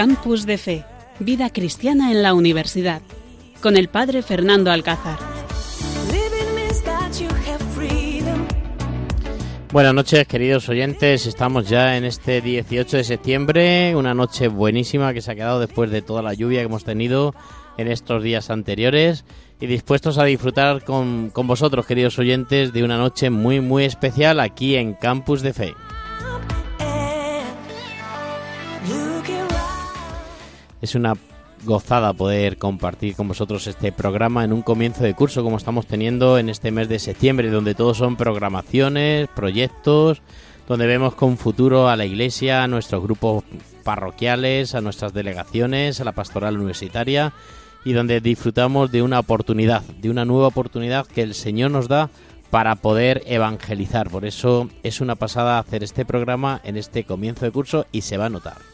Campus de Fe, Vida Cristiana en la Universidad, con el Padre Fernando Alcázar. Buenas noches, queridos oyentes. Estamos ya en este 18 de septiembre, una noche buenísima que se ha quedado después de toda la lluvia que hemos tenido en estos días anteriores y dispuestos a disfrutar con, con vosotros, queridos oyentes, de una noche muy, muy especial aquí en Campus de Fe. Es una gozada poder compartir con vosotros este programa en un comienzo de curso como estamos teniendo en este mes de septiembre, donde todos son programaciones, proyectos, donde vemos con futuro a la iglesia, a nuestros grupos parroquiales, a nuestras delegaciones, a la pastoral universitaria y donde disfrutamos de una oportunidad, de una nueva oportunidad que el Señor nos da para poder evangelizar. Por eso es una pasada hacer este programa en este comienzo de curso y se va a notar.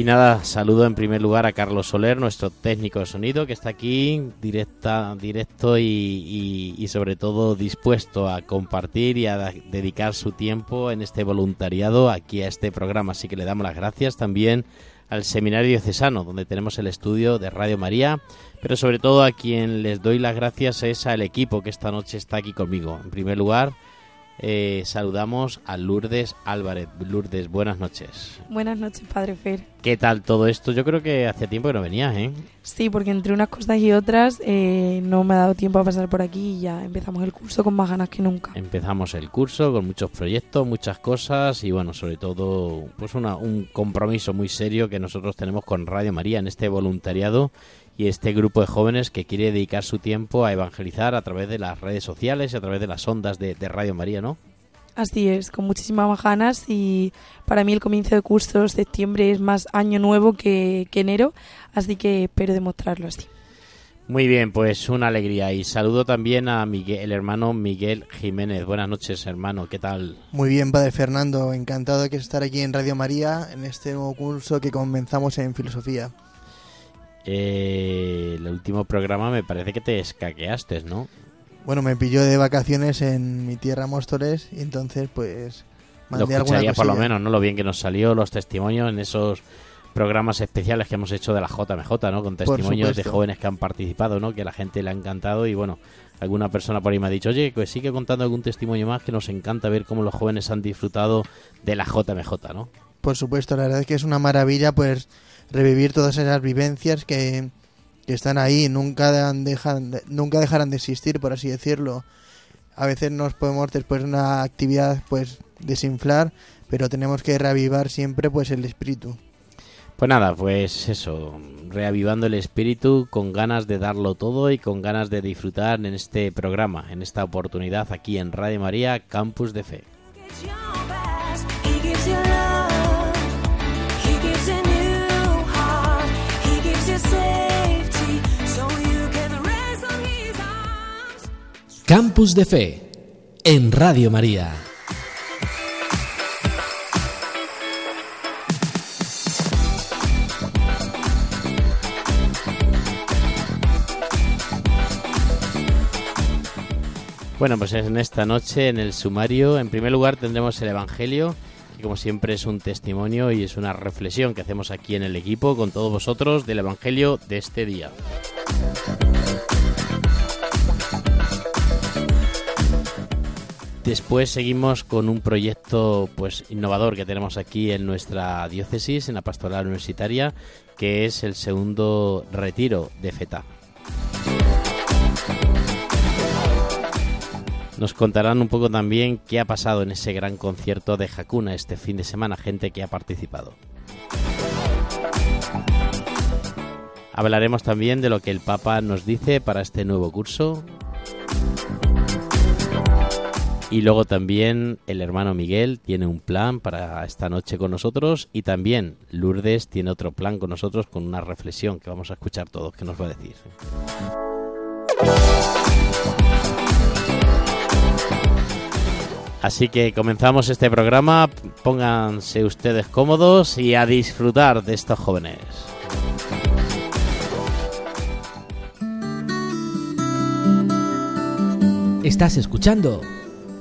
Y nada, saludo en primer lugar a Carlos Soler, nuestro técnico de sonido, que está aquí directa, directo y, y, sobre todo dispuesto a compartir y a dedicar su tiempo en este voluntariado aquí a este programa. Así que le damos las gracias también al Seminario Cesano, donde tenemos el estudio de Radio María, pero sobre todo a quien les doy las gracias es al equipo que esta noche está aquí conmigo. En primer lugar, eh, saludamos a Lourdes Álvarez. Lourdes, buenas noches. Buenas noches, Padre Fer. ¿Qué tal todo esto? Yo creo que hace tiempo que no venías, ¿eh? Sí, porque entre unas cosas y otras eh, no me ha dado tiempo a pasar por aquí y ya empezamos el curso con más ganas que nunca. Empezamos el curso con muchos proyectos, muchas cosas y bueno, sobre todo pues una, un compromiso muy serio que nosotros tenemos con Radio María en este voluntariado y este grupo de jóvenes que quiere dedicar su tiempo a evangelizar a través de las redes sociales y a través de las ondas de, Radio María, ¿no? Así es, con muchísimas ganas y para mí el comienzo de curso septiembre es más año nuevo que, enero, así que espero demostrarlo así. Muy bien, pues una alegría y saludo también a Miguel, el hermano Miguel Jiménez. Buenas noches, hermano, ¿qué tal? Muy bien, padre Fernando, encantado de estar aquí en Radio María en este nuevo curso que comenzamos en filosofía. Eh, el último programa me parece que te escaqueaste, ¿no? Bueno, me pilló de vacaciones en mi tierra Móstoles y entonces pues mandé lo alguna por lo menos, ¿no? Lo bien que nos salió, los testimonios en esos programas especiales que hemos hecho de la JMJ, ¿no? Con testimonios de jóvenes que han participado, ¿no? Que a la gente le ha encantado y bueno, alguna persona por ahí me ha dicho, oye, que sigue contando algún testimonio más que nos encanta ver cómo los jóvenes han disfrutado de la JMJ, ¿no? Por supuesto, la verdad es que es una maravilla, pues revivir todas esas vivencias que, están ahí, nunca, dejan, nunca dejarán de existir, por así decirlo. A veces nos podemos después de una actividad pues desinflar, pero tenemos que reavivar siempre pues el espíritu. Pues nada, pues eso, reavivando el espíritu con ganas de darlo todo y con ganas de disfrutar en este programa, en esta oportunidad aquí en Radio María, Campus de Fe. Campus de Fe en Radio María. Bueno, pues en esta noche, en el sumario, en primer lugar tendremos el Evangelio, que como siempre es un testimonio y es una reflexión que hacemos aquí en el equipo con todos vosotros del Evangelio de este día. Después seguimos con un proyecto pues innovador que tenemos aquí en nuestra diócesis, en la pastoral universitaria, que es el segundo retiro de FETA. Nos contarán un poco también qué ha pasado en ese gran concierto de Hakuna este fin de semana, gente que ha participado. Hablaremos también de lo que el Papa nos dice para este nuevo curso, y luego también el hermano Miguel tiene un plan para esta noche con nosotros y también Lourdes tiene otro plan con nosotros con una reflexión que vamos a escuchar todos que nos va a decir. Así que comenzamos este programa, pónganse ustedes cómodos y a disfrutar de estos jóvenes. Estás escuchando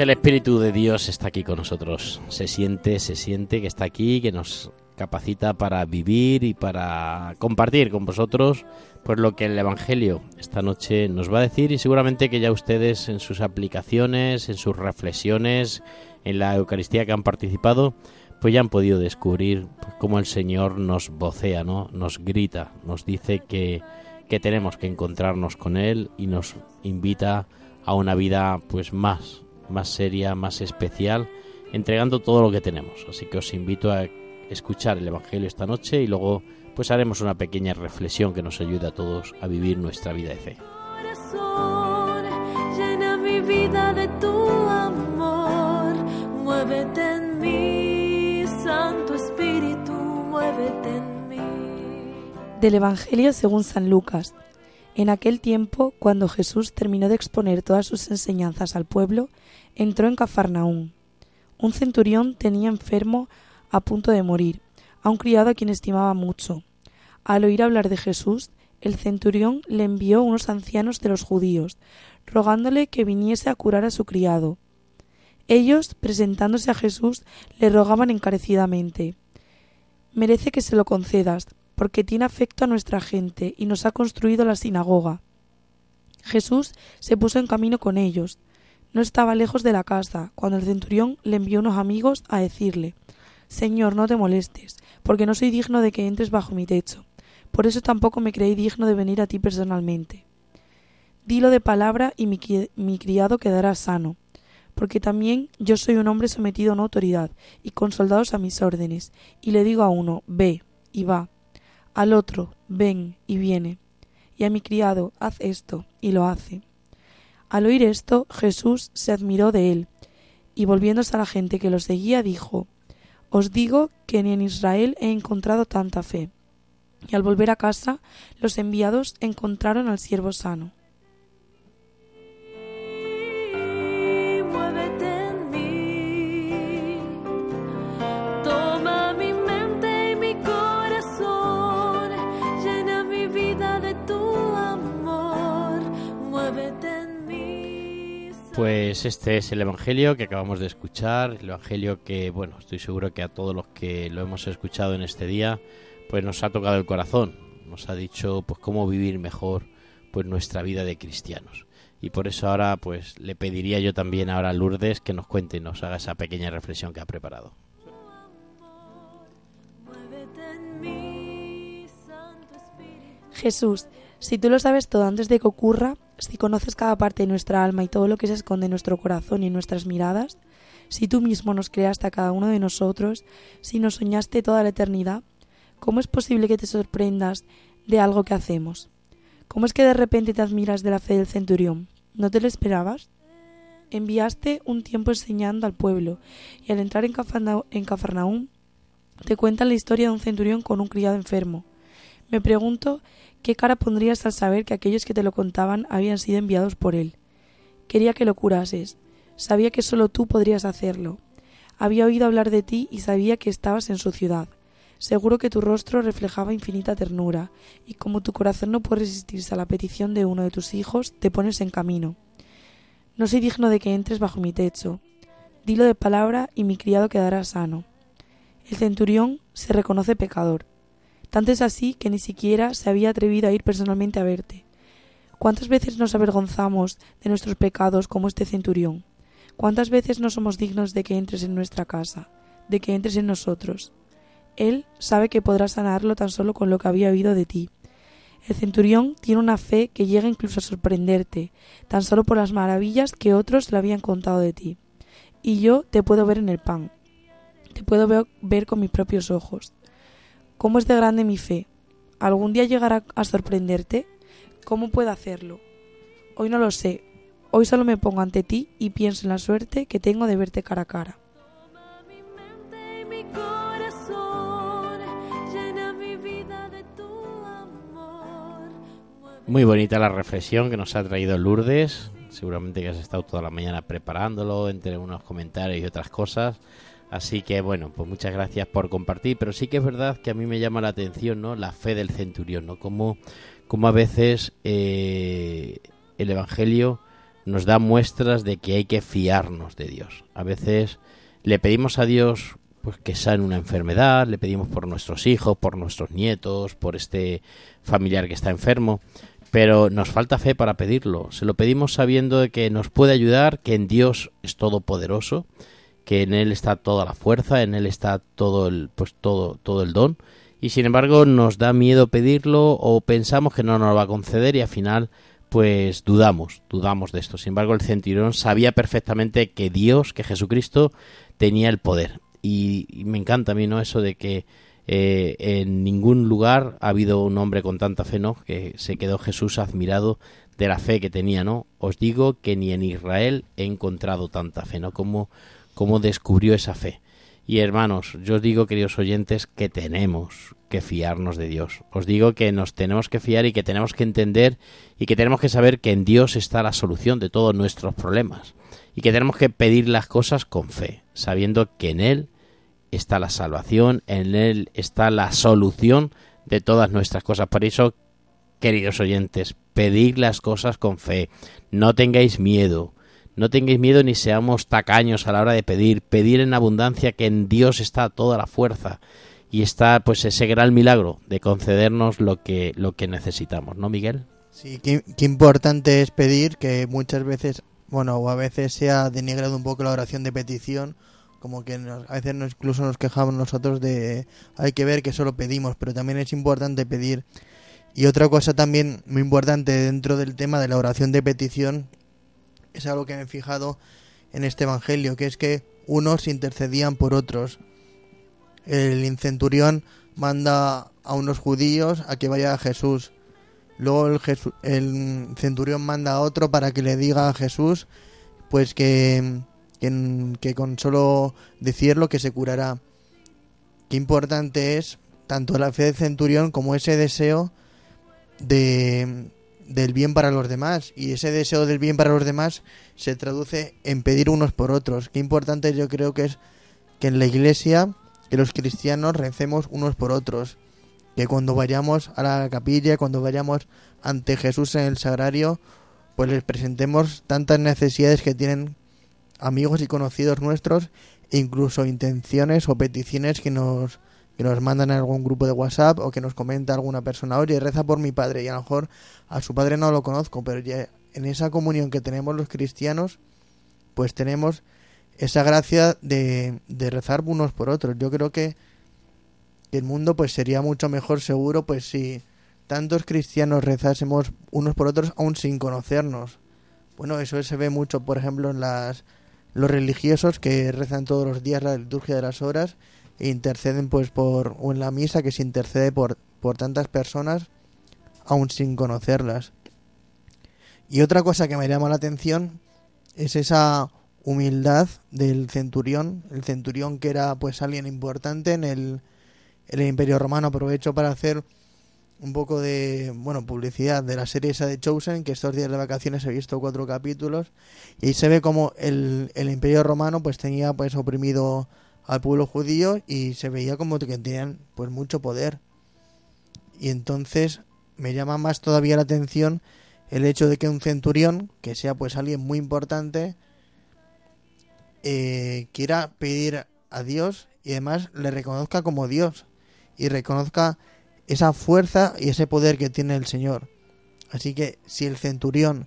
El Espíritu de Dios está aquí con nosotros. Se siente, se siente que está aquí, que nos capacita para vivir y para compartir con vosotros pues lo que el Evangelio esta noche nos va a decir y seguramente que ya ustedes en sus aplicaciones, en sus reflexiones, en la Eucaristía que han participado, pues ya han podido descubrir pues, cómo el Señor nos vocea, ¿no? Nos grita, nos dice que, que tenemos que encontrarnos con Él y nos invita a una vida pues más, más seria, más especial, entregando todo lo que tenemos. Así que os invito a escuchar el Evangelio esta noche y luego pues haremos una pequeña reflexión que nos ayude a todos a vivir nuestra vida de fe. corazón, llena mi vida de tu amor. Muévete en mí, Santo Espíritu, muévete en mí. Del Evangelio según San Lucas. En aquel tiempo, cuando Jesús terminó de exponer todas sus enseñanzas al pueblo, entró en Cafarnaún. Un centurión tenía enfermo a punto de morir, a un criado a quien estimaba mucho. Al oír hablar de Jesús, el centurión le envió unos ancianos de los judíos, rogándole que viniese a curar a su criado. Ellos, presentándose a Jesús, le rogaban encarecidamente Merece que se lo concedas, porque tiene afecto a nuestra gente y nos ha construido la sinagoga. Jesús se puso en camino con ellos. No estaba lejos de la casa, cuando el centurión le envió unos amigos a decirle Señor, no te molestes, porque no soy digno de que entres bajo mi techo. Por eso tampoco me creí digno de venir a ti personalmente. Dilo de palabra y mi, mi criado quedará sano, porque también yo soy un hombre sometido a una autoridad y con soldados a mis órdenes, y le digo a uno, ve, y va, al otro, ven, y viene, y a mi criado, haz esto, y lo hace. Al oír esto, Jesús se admiró de él, y volviéndose a la gente que lo seguía, dijo, Os digo que ni en Israel he encontrado tanta fe. Y al volver a casa, los enviados encontraron al siervo sano. Pues este es el Evangelio que acabamos de escuchar, el Evangelio que, bueno, estoy seguro que a todos los que lo hemos escuchado en este día, pues nos ha tocado el corazón, nos ha dicho pues cómo vivir mejor pues nuestra vida de cristianos. Y por eso ahora pues le pediría yo también ahora a Lourdes que nos cuente y nos haga esa pequeña reflexión que ha preparado. Jesús, si tú lo sabes todo antes de que ocurra, si conoces cada parte de nuestra alma y todo lo que se esconde en nuestro corazón y en nuestras miradas, si tú mismo nos creaste a cada uno de nosotros, si nos soñaste toda la eternidad, ¿cómo es posible que te sorprendas de algo que hacemos? ¿Cómo es que de repente te admiras de la fe del centurión? ¿No te lo esperabas? Enviaste un tiempo enseñando al pueblo, y al entrar en, Cafarnaúm, te cuentan la historia de un centurión con un criado enfermo. Me pregunto qué cara pondrías al saber que aquellos que te lo contaban habían sido enviados por él. Quería que lo curases. Sabía que solo tú podrías hacerlo. Había oído hablar de ti y sabía que estabas en su ciudad. Seguro que tu rostro reflejaba infinita ternura, y como tu corazón no puede resistirse a la petición de uno de tus hijos, te pones en camino. No soy digno de que entres bajo mi techo. Dilo de palabra y mi criado quedará sano. El centurión se reconoce pecador. Tanto es así que ni siquiera se había atrevido a ir personalmente a verte. ¿Cuántas veces nos avergonzamos de nuestros pecados como este centurión? ¿Cuántas veces no somos dignos de que entres en nuestra casa, de que entres en nosotros? Él sabe que podrá sanarlo tan solo con lo que había oído de ti. El centurión tiene una fe que llega incluso a sorprenderte, tan solo por las maravillas que otros le habían contado de ti. Y yo te puedo ver en el pan. Te puedo ver con mis propios ojos. ¿Cómo es de grande mi fe? ¿Algún día llegará a sorprenderte? ¿Cómo puedo hacerlo? Hoy no lo sé. Hoy solo me pongo ante ti y pienso en la suerte que tengo de verte cara a cara. Muy bonita la reflexión que nos ha traído Lourdes. Seguramente que has estado toda la mañana preparándolo entre unos comentarios y otras cosas. Así que bueno, pues muchas gracias por compartir. Pero sí que es verdad que a mí me llama la atención, ¿no? La fe del centurión, ¿no? Como, como a veces eh, el Evangelio nos da muestras de que hay que fiarnos de Dios. A veces le pedimos a Dios pues que sane una enfermedad, le pedimos por nuestros hijos, por nuestros nietos, por este familiar que está enfermo, pero nos falta fe para pedirlo. Se lo pedimos sabiendo de que nos puede ayudar, que en Dios es todopoderoso, que en él está toda la fuerza, en él está todo el pues todo todo el don y sin embargo nos da miedo pedirlo o pensamos que no nos lo va a conceder y al final pues dudamos, dudamos de esto. Sin embargo, el centurión sabía perfectamente que Dios, que Jesucristo tenía el poder. Y, me encanta a mí, ¿no? Eso de que eh, en ningún lugar ha habido un hombre con tanta fe, ¿no? Que se quedó Jesús admirado de la fe que tenía, ¿no? Os digo que ni en Israel he encontrado tanta fe, ¿no? Como, como descubrió esa fe. Y hermanos, yo os digo, queridos oyentes, que tenemos que fiarnos de Dios. Os digo que nos tenemos que fiar y que tenemos que entender y que tenemos que saber que en Dios está la solución de todos nuestros problemas. Y que tenemos que pedir las cosas con fe, sabiendo que en Él está la salvación, en Él está la solución de todas nuestras cosas. Por eso, queridos oyentes, pedid las cosas con fe. No tengáis miedo. No tengáis miedo ni seamos tacaños a la hora de pedir. Pedir en abundancia que en Dios está toda la fuerza y está pues ese gran milagro de concedernos lo que lo que necesitamos, ¿no, Miguel? Sí, qué, importante es pedir que muchas veces, bueno, o a veces se ha denigrado un poco la oración de petición, como que nos- a veces incluso nos quejamos nosotros de hay que ver que solo pedimos, pero también es importante pedir. Y otra cosa también muy importante dentro del tema de la oración de petición es algo que me he fijado en este evangelio, que es que unos intercedían por otros. El centurión manda a unos judíos a que vaya a Jesús. Luego el, el centurión manda a otro para que le diga a Jesús pues que, que, que con solo decirlo que se curará. Qué importante es tanto la fe del centurión como ese deseo de, del bien para los demás. Y ese deseo del bien para los demás se traduce en pedir unos por otros. Qué importante yo creo que es que en la iglesia, que los cristianos recemos unos por otros. Que cuando vayamos a la capilla, cuando vayamos ante Jesús en el sagrario, pues les presentemos tantas necesidades que tienen amigos y conocidos nuestros, e incluso intenciones o peticiones que nos, que nos mandan en algún grupo de WhatsApp o que nos comenta alguna persona, oye, reza por mi padre, y a lo mejor a su padre no lo conozco, pero ya en esa comunión que tenemos los cristianos, pues tenemos esa gracia de, de rezar unos por otros. Yo creo que, el mundo pues sería mucho mejor seguro pues si tantos cristianos rezásemos unos por otros aún sin conocernos. Bueno, eso se ve mucho, por ejemplo, en las los religiosos que rezan todos los días la liturgia de las horas interceden pues por o en la misa que se intercede por por tantas personas aún sin conocerlas. Y otra cosa que me llama la atención es esa humildad del centurión, el centurión que era pues alguien importante en el, el Imperio Romano. Aprovecho para hacer un poco de bueno publicidad de la serie esa de Chosen, que estos días de vacaciones he visto cuatro capítulos, y ahí se ve como el, el Imperio Romano pues tenía pues oprimido al pueblo judío y se veía como que tenían pues mucho poder. Y entonces me llama más todavía la atención el hecho de que un centurión, que sea pues alguien muy importante, eh, quiera pedir a Dios y además le reconozca como Dios y reconozca esa fuerza y ese poder que tiene el Señor. Así que si el centurión,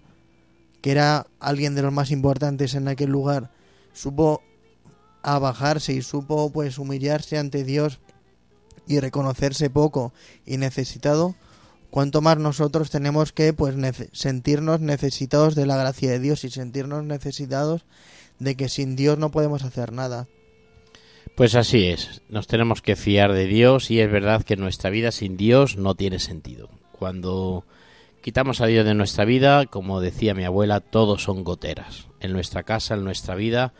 que era alguien de los más importantes en aquel lugar, supo abajarse y supo pues humillarse ante Dios y reconocerse poco y necesitado, cuanto más nosotros tenemos que pues sentirnos necesitados de la gracia de Dios y sentirnos necesitados de que sin Dios no podemos hacer nada. Pues así es, nos tenemos que fiar de Dios y es verdad que nuestra vida sin Dios no tiene sentido. Cuando quitamos a Dios de nuestra vida, como decía mi abuela, todo son goteras. En nuestra casa, en nuestra vida,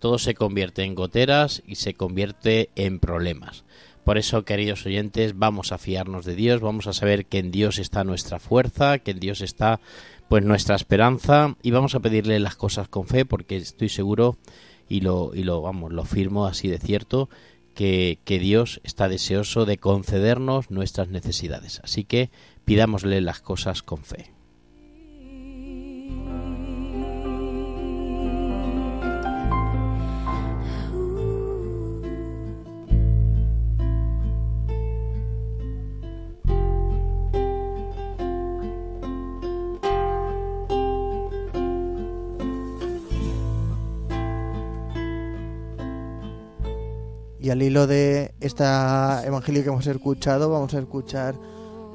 todo se convierte en goteras y se convierte en problemas. Por eso, queridos oyentes, vamos a fiarnos de Dios, vamos a saber que en Dios está nuestra fuerza, que en Dios está pues nuestra esperanza y vamos a pedirle las cosas con fe porque estoy seguro y lo, y lo vamos, lo firmo así de cierto que, que Dios está deseoso de concedernos nuestras necesidades. Así que pidámosle las cosas con fe. Y al hilo de este evangelio que hemos escuchado, vamos a escuchar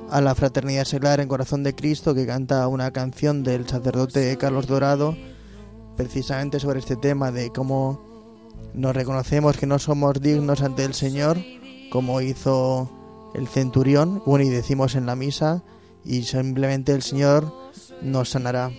a la Fraternidad Seglar en Corazón de Cristo, que canta una canción del sacerdote Carlos Dorado, precisamente sobre este tema de cómo nos reconocemos que no somos dignos ante el Señor, como hizo el centurión, bueno, y decimos en la misa, y simplemente el Señor nos sanará.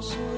Soy digno,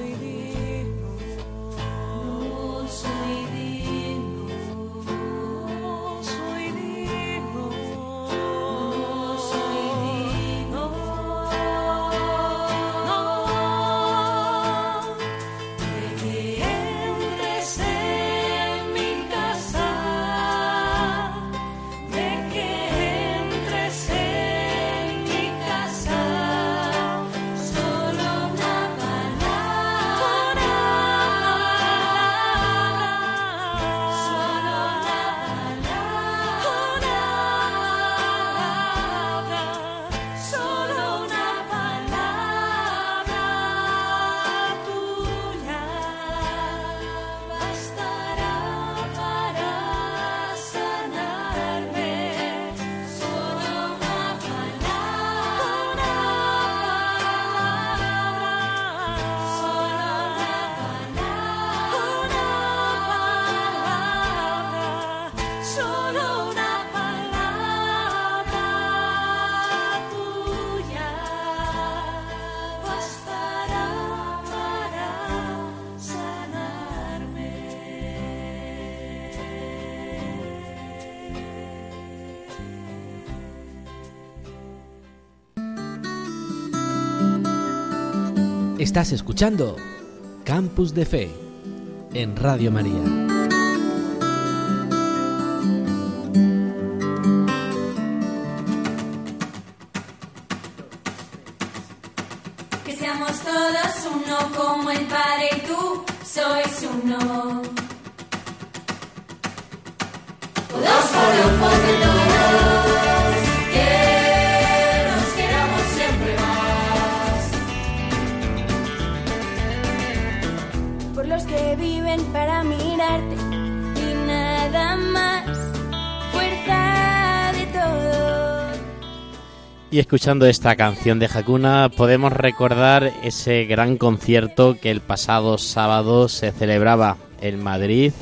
Estás escuchando Campus de Fe en Radio María. Que seamos todos uno como el Padre y tú sois uno. Todos somos Y escuchando esta canción de Hakuna podemos recordar ese gran concierto que el pasado sábado se celebraba en Madrid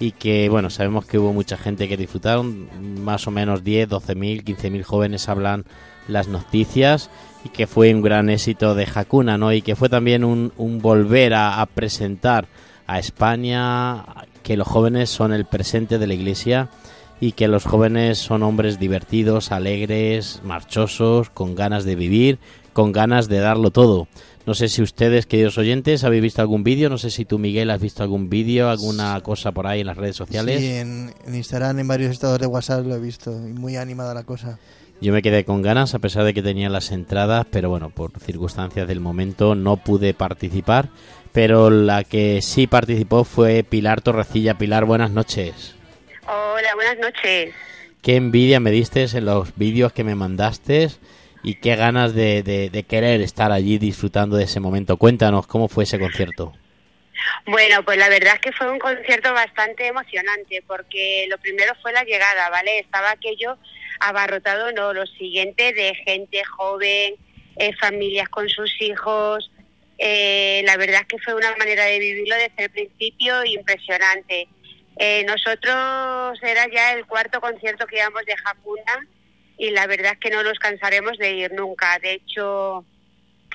y que bueno, sabemos que hubo mucha gente que disfrutaron, más o menos 10, 12 mil, 15 mil jóvenes hablan las noticias y que fue un gran éxito de Hakuna, ¿no? Y que fue también un, un volver a, a presentar a España que los jóvenes son el presente de la iglesia y que los jóvenes son hombres divertidos, alegres, marchosos, con ganas de vivir, con ganas de darlo todo. No sé si ustedes, queridos oyentes, habéis visto algún vídeo, no sé si tú, Miguel, has visto algún vídeo, alguna cosa por ahí en las redes sociales. Sí, en, en Instagram, en varios estados de WhatsApp lo he visto. Y muy animada la cosa. Yo me quedé con ganas a pesar de que tenía las entradas, pero bueno, por circunstancias del momento no pude participar. Pero la que sí participó fue Pilar Torrecilla. Pilar, buenas noches. Hola, buenas noches. Qué envidia me diste en los vídeos que me mandaste y qué ganas de, de- de querer estar allí disfrutando de ese momento. Cuéntanos cómo fue ese concierto. Bueno, pues la verdad es que fue un concierto bastante emocionante porque lo primero fue la llegada, ¿vale? Estaba aquello abarrotado, no, lo siguiente de gente joven, eh, familias con sus hijos. Eh, la verdad es que fue una manera de vivirlo desde el principio impresionante. Eh, nosotros era ya el cuarto concierto que íbamos de Hakuna y la verdad es que no nos cansaremos de ir nunca. De hecho,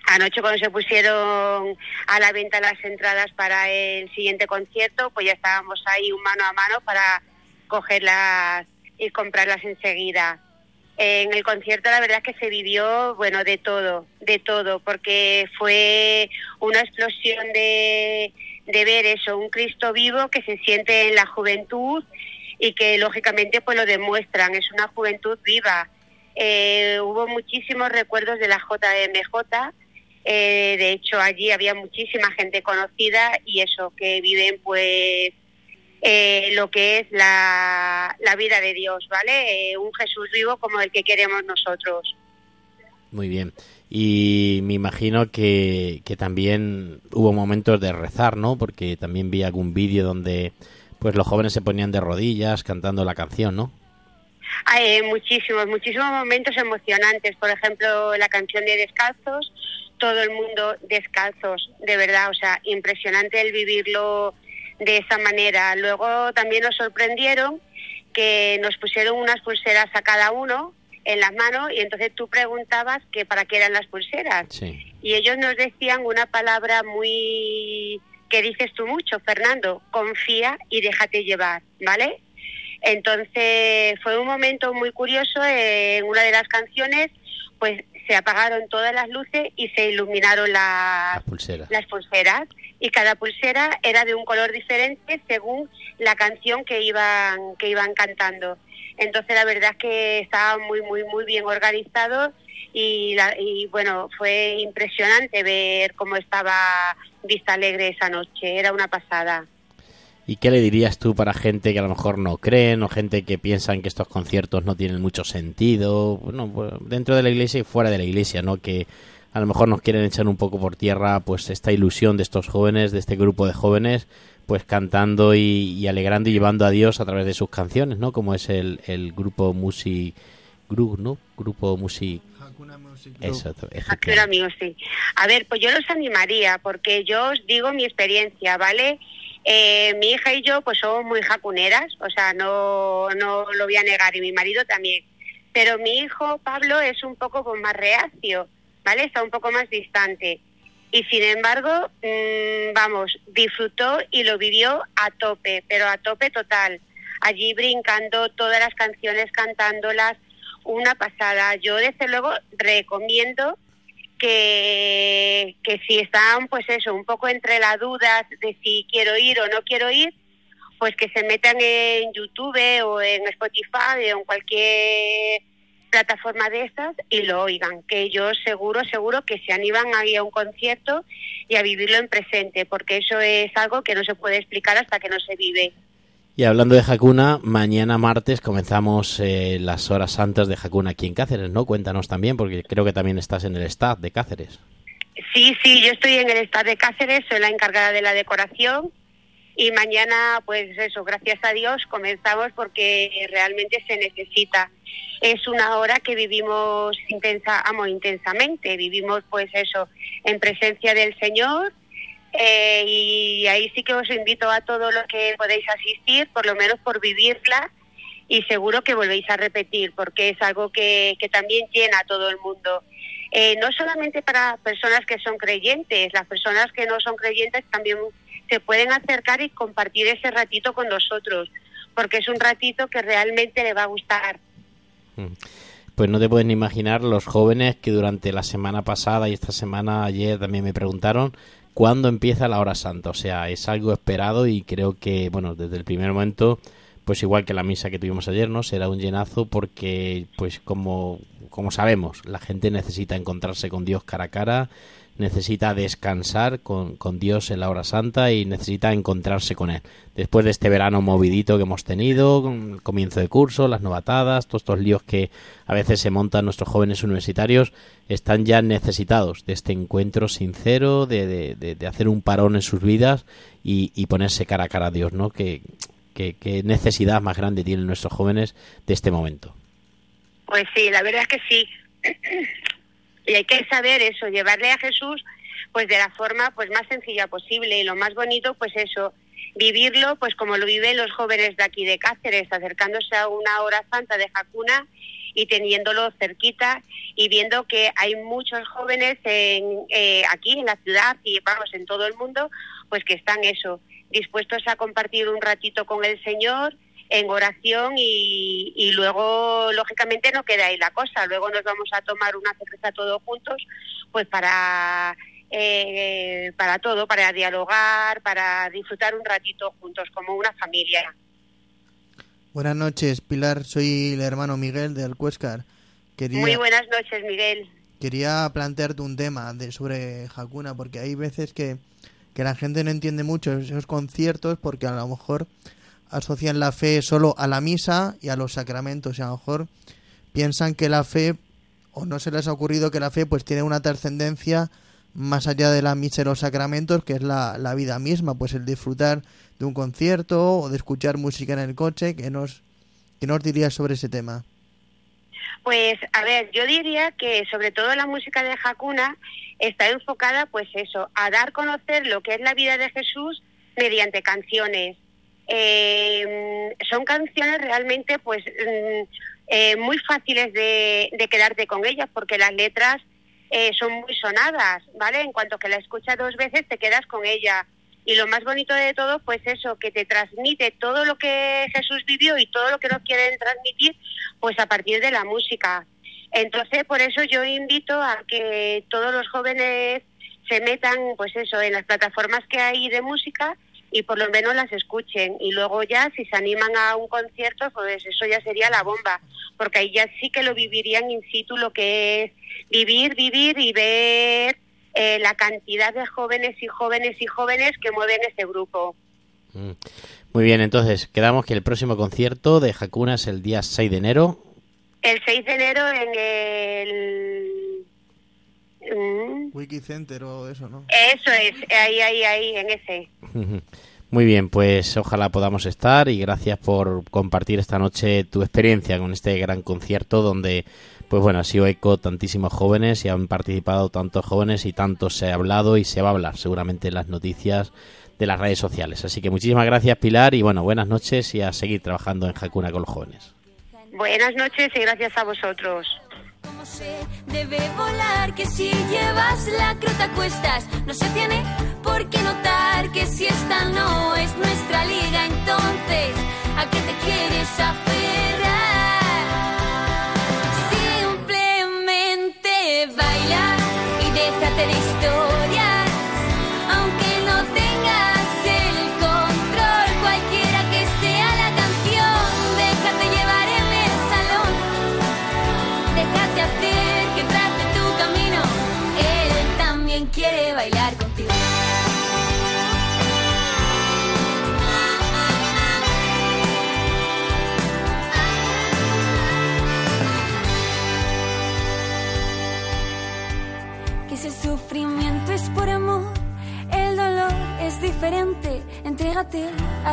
Anoche cuando se pusieron a la venta las entradas para el siguiente concierto, pues ya estábamos ahí un mano a mano para cogerlas y comprarlas enseguida. En el concierto la verdad es que se vivió, bueno, de todo, de todo, porque fue una explosión de, ver eso, un Cristo vivo que se siente en la juventud y que lógicamente pues lo demuestran, es una juventud viva. Eh, hubo muchísimos recuerdos de la JMJ, eh, de hecho, allí había muchísima gente conocida y eso, que viven pues eh, lo que es la, la vida de Dios, ¿vale? Eh, un Jesús vivo como el que queremos nosotros. Muy bien. Y me imagino que, que también hubo momentos de rezar, ¿no? Porque también vi algún vídeo donde pues los jóvenes se ponían de rodillas cantando la canción, ¿no? Hay eh, muchísimos, muchísimos momentos emocionantes. Por ejemplo, la canción de Descalzos, todo el mundo descalzos, de verdad, o sea, impresionante el vivirlo de esa manera. Luego también nos sorprendieron que nos pusieron unas pulseras a cada uno en las manos y entonces tú preguntabas que para qué eran las pulseras. Sí. Y ellos nos decían una palabra muy que dices tú mucho, Fernando, confía y déjate llevar, ¿vale? Entonces fue un momento muy curioso. En una de las canciones, pues se apagaron todas las luces y se iluminaron las, Las pulseras. las pulseras. Y cada pulsera era de un color diferente según la canción que iban, que iban cantando. Entonces la verdad es que estaba muy, muy, muy bien organizado y, la- y bueno, fue impresionante ver cómo estaba Vista Alegre esa noche. Era una pasada. ¿Y qué le dirías tú para gente que a lo mejor no creen o gente que piensan que estos conciertos no tienen mucho sentido? Bueno, pues, dentro de la iglesia y fuera de la iglesia, ¿no? Que a lo mejor nos quieren echar un poco por tierra pues esta ilusión de estos jóvenes, de este grupo de jóvenes, pues cantando y, y alegrando y llevando a Dios a través de sus canciones, ¿no? Como es el, el grupo Music Group, ¿no? Grupo Music... Eso, Hakuna Music. A ver, pues yo los animaría porque yo os digo mi experiencia, ¿vale? Eh, mi hija y yo pues somos muy jacuneras, o sea, no, no lo voy a negar y mi marido también. Pero mi hijo Pablo es un poco pues, más reacio, ¿vale? Está un poco más distante. Y sin embargo, mm, vamos, disfrutó y lo vivió a tope, pero a tope total. Allí brincando todas las canciones, cantándolas, una pasada. Yo desde luego recomiendo que, que si están, pues eso, un poco entre las dudas de si quiero ir o no quiero ir, pues que se metan en YouTube o en Spotify o en cualquier plataforma de estas y lo oigan, que yo seguro, seguro que se animan a ir a un concierto y a vivirlo en presente, porque eso es algo que no se puede explicar hasta que no se vive. Y hablando de Hakuna, mañana martes comenzamos eh, las horas santas de Hakuna aquí en Cáceres, ¿no? Cuéntanos también, porque creo que también estás en el staff de Cáceres. Sí, sí, yo estoy en el estado de Cáceres, soy la encargada de la decoración y mañana, pues eso, gracias a Dios, comenzamos porque realmente se necesita. Es una hora que vivimos intensa, amo intensamente, vivimos pues eso, en presencia del Señor eh, y ahí sí que os invito a todos los que podéis asistir, por lo menos por vivirla y seguro que volvéis a repetir porque es algo que, que también llena a todo el mundo. Eh, no solamente para personas que son creyentes, las personas que no son creyentes también se pueden acercar y compartir ese ratito con nosotros, porque es un ratito que realmente le va a gustar. Mm. Pues no te pueden imaginar los jóvenes que durante la semana pasada y esta semana ayer también me preguntaron cuándo empieza la hora santa. O sea, es algo esperado y creo que, bueno, desde el primer momento, pues igual que la misa que tuvimos ayer, ¿no? Será un llenazo porque, pues como, como sabemos, la gente necesita encontrarse con Dios cara a cara, necesita descansar con, con, Dios en la hora santa y necesita encontrarse con Él. Después de este verano movidito que hemos tenido, comienzo de curso, las novatadas, todos estos líos que a veces se montan nuestros jóvenes universitarios, están ya necesitados de este encuentro sincero, de, de, de hacer un parón en sus vidas y, y, ponerse cara a cara a Dios, ¿no? Que, que, que necesidad más grande tienen nuestros jóvenes de este momento. Pues sí, la verdad es que sí. y hay que saber eso, llevarle a Jesús pues de la forma pues más sencilla posible. Y lo más bonito pues eso, vivirlo pues como lo viven los jóvenes de aquí de Cáceres, acercándose a una hora santa de Jacuna y teniéndolo cerquita y viendo que hay muchos jóvenes en, eh, aquí en la ciudad y vamos en todo el mundo pues que están eso, dispuestos a compartir un ratito con el Señor en oración y, y, luego lógicamente no queda ahí la cosa. Luego nos vamos a tomar una cerveza todos juntos pues para eh, para todo para dialogar para disfrutar un ratito juntos como una familia. Buenas noches Pilar. Soy el hermano Miguel de Alcuéscar Quería... muy buenas noches Miguel. Quería plantearte un tema de, sobre Hakuna porque hay veces que que la gente no entiende mucho esos conciertos porque a lo mejor asocian la fe solo a la misa y a los sacramentos y a lo mejor piensan que la fe o no se les ha ocurrido que la fe pues tiene una trascendencia más allá de la misa y los sacramentos que es la, vida misma pues el disfrutar de un concierto o de escuchar música en el coche que nos que nos dirías sobre ese tema. Pues a ver yo diría que sobre todo la música de Hakuna está enfocada pues eso a dar conocer lo que es la vida de Jesús mediante canciones eh, son canciones realmente pues eh, muy fáciles de, de, quedarte con ellas porque las letras eh, son muy sonadas, ¿vale? En cuanto que la escuchas dos veces te quedas con ella. Y lo más bonito de todo, pues eso, que te transmite todo lo que Jesús vivió y todo lo que nos quieren transmitir, pues a partir de la música. Entonces, por eso yo invito a que todos los jóvenes se metan, pues eso, en las plataformas que hay de música y por lo menos las escuchen. Y luego ya si se animan a un concierto pues eso ya sería la bomba porque ahí ya sí que lo vivirían in situ lo que es vivir vivir y ver eh, la cantidad de jóvenes y jóvenes y jóvenes que mueven ese grupo. Mm. muy bien entonces quedamos que el próximo concierto de Hakuna es el día 6 de enero. El 6 de enero en el Mm. Wikicenter o eso, ¿no? Eso es, ahí, ahí, ahí, en ese. Muy bien, pues ojalá podamos estar y gracias por compartir esta noche tu experiencia con este gran concierto donde, pues bueno, ha sido eco tantísimos jóvenes y han participado tantos jóvenes y tanto se ha hablado y se va a hablar seguramente en las noticias de las redes sociales. Así que muchísimas gracias Pilar y bueno, buenas noches y a seguir trabajando en Hakuna con los jóvenes. Buenas noches y gracias a vosotros cómo se debe volar, que si llevas la crota cuestas, no se tiene por qué notar que si esta no es nuestra liga, entonces, ¿a qué te quieres aferrar? Simplemente baila y déjate de historias,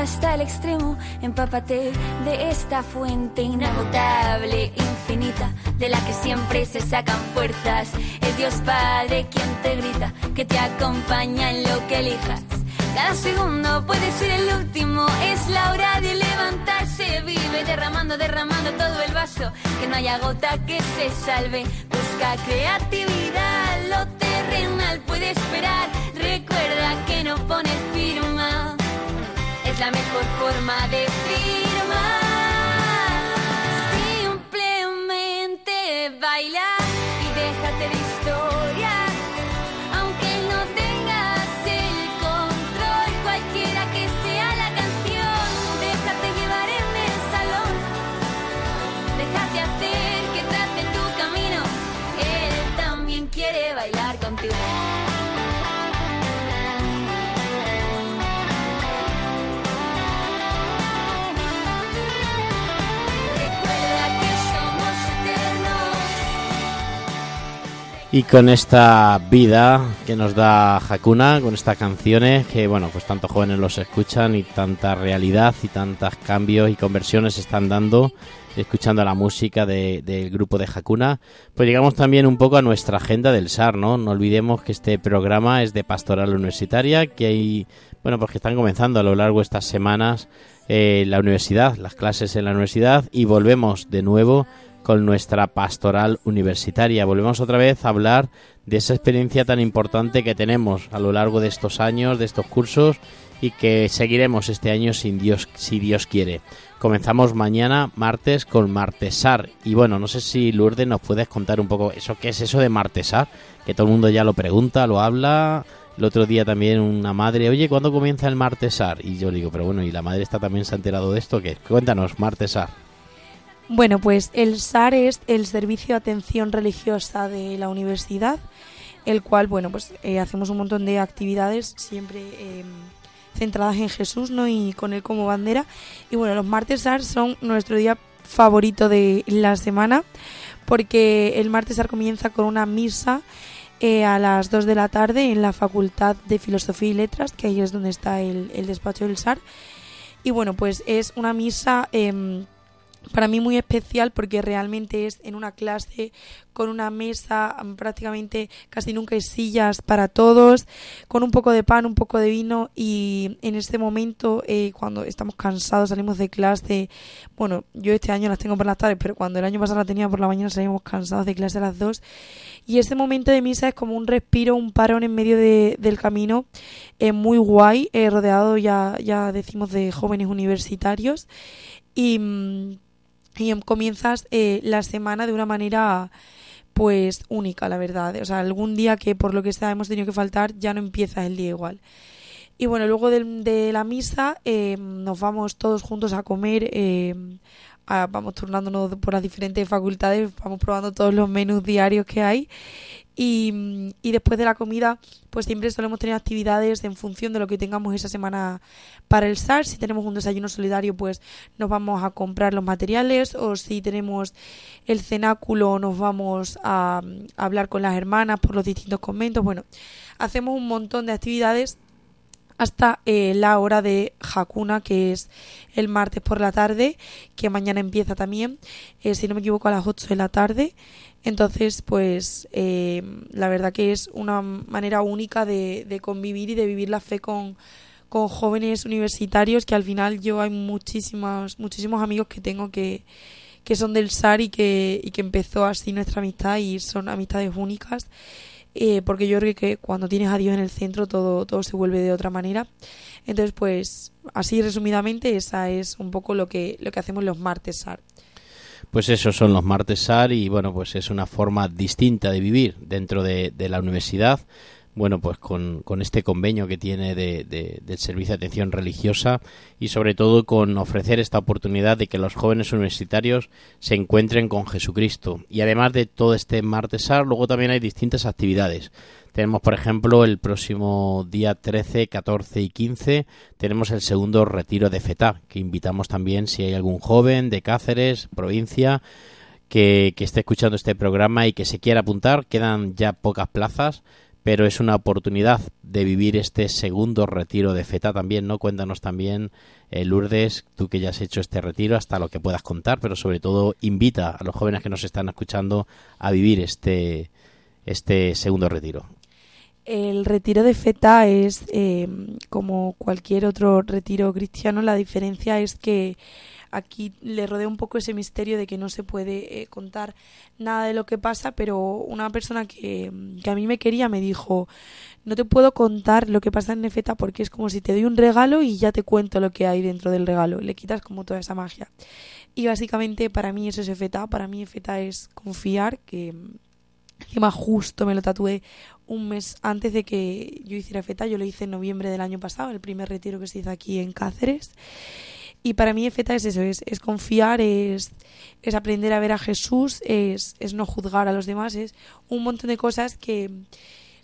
hasta el extremo, empápate de esta fuente inagotable, infinita, de la que siempre se sacan fuerzas. Es Dios Padre quien te grita, que te acompaña en lo que elijas. Cada segundo puede ser el último, es la hora de levantarse, vive derramando, derramando todo el vaso, que no haya gota que se salve, busca creatividad, lo terrenal puede esperar, recuerda que no pone firma, es la mejor forma de firmar, simplemente baila Y con esta vida que nos da Hakuna, con estas canciones que, bueno, pues tantos jóvenes los escuchan y tanta realidad y tantos cambios y conversiones están dando escuchando la música de- del grupo de Hakuna, pues llegamos también un poco a nuestra agenda del SAR, ¿no? No olvidemos que este programa es de pastoral universitaria, que hay, bueno, pues que están comenzando a lo largo de estas semanas eh, la universidad, las clases en la universidad y volvemos de nuevo con nuestra pastoral universitaria. Volvemos otra vez a hablar de esa experiencia tan importante que tenemos a lo largo de estos años, de estos cursos y que seguiremos este año sin Dios, si Dios quiere. Comenzamos mañana, martes, con Martesar. Y bueno, no sé si Lourdes nos puedes contar un poco eso, qué es eso de Martesar, que todo el mundo ya lo pregunta, lo habla. El otro día también una madre, oye, ¿cuándo comienza el Martesar? Y yo le digo, pero bueno, ¿y la madre está también se ha enterado de esto? ¿Qué? Cuéntanos, Martesar. Bueno, pues el SAR es el Servicio de Atención Religiosa de la universidad, el cual, bueno, pues eh, hacemos un montón de actividades siempre eh, centradas en Jesús, ¿no? Y con él como bandera. Y bueno, los martes SAR son nuestro día favorito de la semana, porque el martes SAR comienza con una misa eh, a las 2 de la tarde en la Facultad de Filosofía y Letras, que ahí es donde está el, el despacho del SAR. Y bueno, pues es una misa em, para mí muy especial porque realmente es en una clase con una mesa, mm, prácticamente casi nunca hay sillas para todos, con un poco de pan, un poco de vino y en este momento eh, cuando estamos cansados, salimos de clase, bueno, yo este año las tengo por las tardes, pero cuando el año pasado la tenía por la mañana salimos cansados de clase a las dos. Y ese momento de misa es como un respiro, un parón en medio de- del camino, eh, muy guay, eh, rodeado ya, ya decimos de jóvenes universitarios. Y... y em- comienzas eh, la semana de una manera pues única, la verdad. O sea, algún día que por lo que sea hemos tenido que faltar, ya no empieza el día igual. Y bueno, luego de, la misa eh, nos vamos todos juntos a comer, eh, a- vamos turnándonos por las diferentes facultades, vamos probando todos los menús diarios que hay. Y, después de la comida, pues siempre solemos tener actividades en función de lo que tengamos esa semana para el SAR. Si tenemos un desayuno solidario, pues nos vamos a comprar los materiales. O si tenemos el cenáculo, nos vamos a hablar con las hermanas por los distintos conventos. Bueno, hacemos un montón de actividades hasta eh, la hora de Hakuna, que es el martes por la tarde, que mañana empieza también, eh, si no me equivoco, a las 8 de la tarde. Entonces, pues eh, la verdad que es una manera única de, convivir y de vivir la fe con, con jóvenes universitarios, que al final yo hay muchísimos, muchísimos amigos que tengo que, que son del SAR y que, y que empezó así nuestra amistad y son amistades únicas eh, porque yo creo que cuando tienes a Dios en el centro todo, todo se vuelve de otra manera. Entonces, pues así resumidamente, esa es un poco lo que, lo que hacemos los martes SAR. Pues esos son los martes SAR y bueno, pues es una forma distinta de vivir dentro de, de la universidad. Bueno, pues con, con este convenio que tiene de, de- del Servicio de Atención Religiosa y sobre todo con ofrecer esta oportunidad de que los jóvenes universitarios se encuentren con Jesucristo. Y además de todo este martes SAR, luego también hay distintas actividades. Tenemos, por ejemplo, el próximo día 13, 14 y 15, tenemos el segundo retiro de FETA, que invitamos también si hay algún joven de Cáceres, provincia, que, que esté escuchando este programa y que se quiera apuntar. Quedan ya pocas plazas, pero es una oportunidad de vivir este segundo retiro de FETA también, ¿no? Cuéntanos también, eh, Lourdes, tú que ya has hecho este retiro, hasta lo que puedas contar, pero sobre todo invita a los jóvenes que nos están escuchando a vivir este, este segundo retiro. El retiro de feta es eh, como cualquier otro retiro cristiano, la diferencia es que aquí le rodea un poco ese misterio de que no se puede eh, contar nada de lo que pasa, pero una persona que, que, a mí me quería me dijo, no te puedo contar lo que pasa en Nefeta porque es como si te doy un regalo y ya te cuento lo que hay dentro del regalo, le quitas como toda esa magia. Y básicamente para mí eso es Efeta, para mí Efeta es confiar, que encima justo me lo tatué un mes antes de que yo hiciera Efeta, yo lo hice en noviembre del año pasado, el primer retiro que se hizo aquí en Cáceres. Y para mí Efeta es eso, es, es confiar, es, es, aprender a ver a Jesús, es, es, no juzgar a los demás, es un montón de cosas que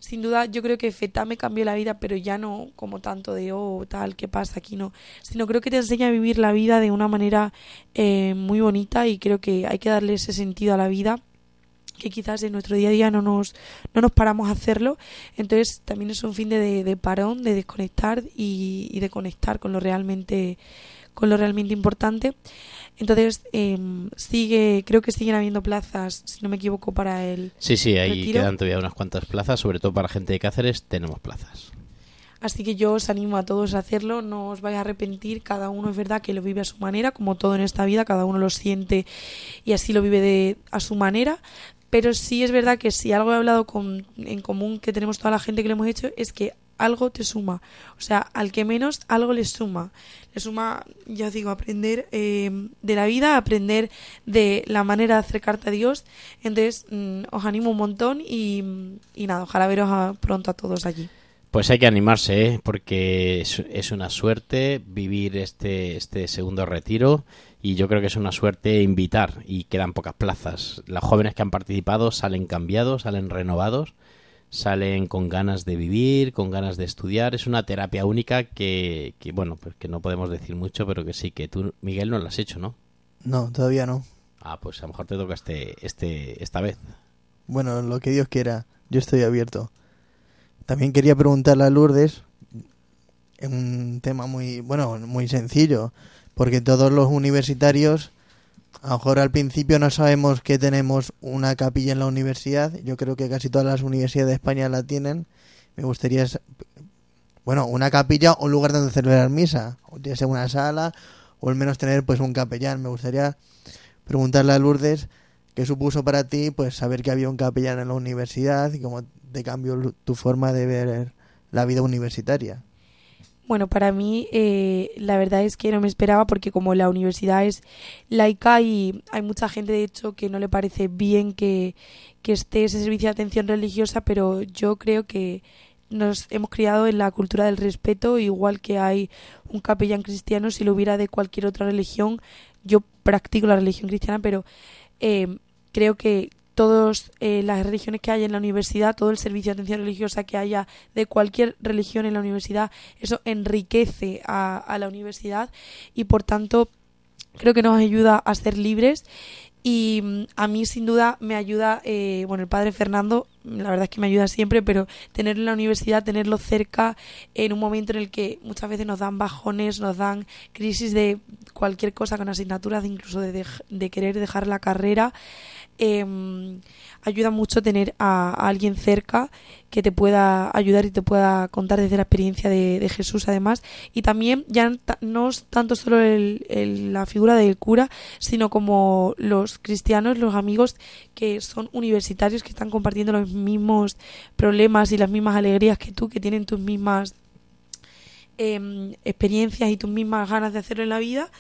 sin duda yo creo que Feta me cambió la vida, pero ya no como tanto de, oh, tal, ¿qué pasa aquí? No, sino creo que te enseña a vivir la vida de una manera eh, muy bonita y creo que hay que darle ese sentido a la vida que quizás en nuestro día a día no nos, no nos paramos a hacerlo. Entonces también es un fin de, de, parón, de desconectar y, de conectar con lo realmente con lo realmente importante. Entonces, eh, sigue, creo que siguen habiendo plazas, si no me equivoco, para el. Sí, sí, ahí retiro. quedan todavía unas cuantas plazas, sobre todo para gente de Cáceres, tenemos plazas. Así que yo os animo a todos a hacerlo, no os vais a arrepentir, cada uno es verdad que lo vive a su manera, como todo en esta vida, cada uno lo siente y así lo vive de, a su manera, pero sí es verdad que si algo he hablado con, en común que tenemos toda la gente que lo hemos hecho es que algo te suma. O sea, al que menos algo le suma. Le suma, ya os digo, aprender eh, de la vida, aprender de la manera de acercarte a Dios. Entonces, mmm, os animo un montón y, y nada, ojalá veros a, pronto a todos allí. Pues hay que animarse, ¿eh? porque es, es, una suerte vivir este, este segundo retiro y yo creo que es una suerte invitar y quedan pocas plazas. Los jóvenes que han participado salen cambiados, salen renovados salen con ganas de vivir, con ganas de estudiar. Es una terapia única que, que, bueno, pues que no podemos decir mucho, pero que sí, que tú, Miguel, no la has hecho, ¿no? No, todavía no. Ah, pues a lo mejor te toca este, este, esta vez. Bueno, lo que Dios quiera, yo estoy abierto. También quería preguntarle a Lourdes un tema muy, bueno, muy sencillo, porque todos los universitarios a lo mejor al principio no sabemos que tenemos una capilla en la universidad. Yo creo que casi todas las universidades de España la tienen. Me gustaría, bueno, una capilla o un lugar donde celebrar misa. O ya sea una sala o al menos tener pues un capellán. Me gustaría preguntarle a Lourdes qué supuso para ti pues saber que había un capellán en la universidad y cómo te cambió tu forma de ver la vida universitaria. Bueno, para mí eh, la verdad es que no me esperaba porque como la universidad es laica y hay mucha gente de hecho que no le parece bien que, que esté ese servicio de atención religiosa, pero yo creo que nos hemos criado en la cultura del respeto, igual que hay un capellán cristiano, si lo hubiera de cualquier otra religión, yo practico la religión cristiana, pero eh, creo que todas eh, las religiones que hay en la universidad, todo el servicio de atención religiosa que haya de cualquier religión en la universidad, eso enriquece a, la universidad y por tanto creo que nos ayuda a ser libres y mm, a mí sin duda me ayuda, eh, bueno, el padre Fernando, la verdad es que me ayuda siempre, pero tenerlo en la universidad, tenerlo cerca en un momento en el que muchas veces nos dan bajones, nos dan crisis de cualquier cosa con asignaturas, incluso de querer dejar la carrera, eh, ayuda mucho tener a, alguien cerca que te pueda ayudar y te pueda contar desde la experiencia de, Jesús además. Y también ya no es tanto solo el, la figura del cura sino como los cristianos los amigos que son universitarios que están compartiendo los mismos problemas y las mismas alegrías que tú que tienen tus mismas eh, experiencias y tus mismas ganas de hacerlo en la vida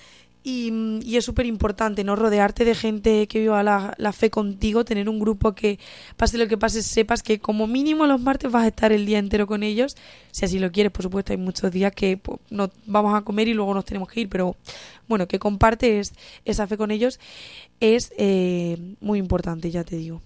y, y, es súper importante, ¿no? Rodearte de gente que viva la, la, fe contigo, tener un grupo que, pase lo que pase, sepas que como mínimo los martes vas a estar el día entero con ellos. Si así lo quieres, por supuesto, hay muchos días que pues, no vamos a comer y luego nos tenemos que ir, pero bueno, que compartes esa fe con ellos es eh, muy importante, ya te digo.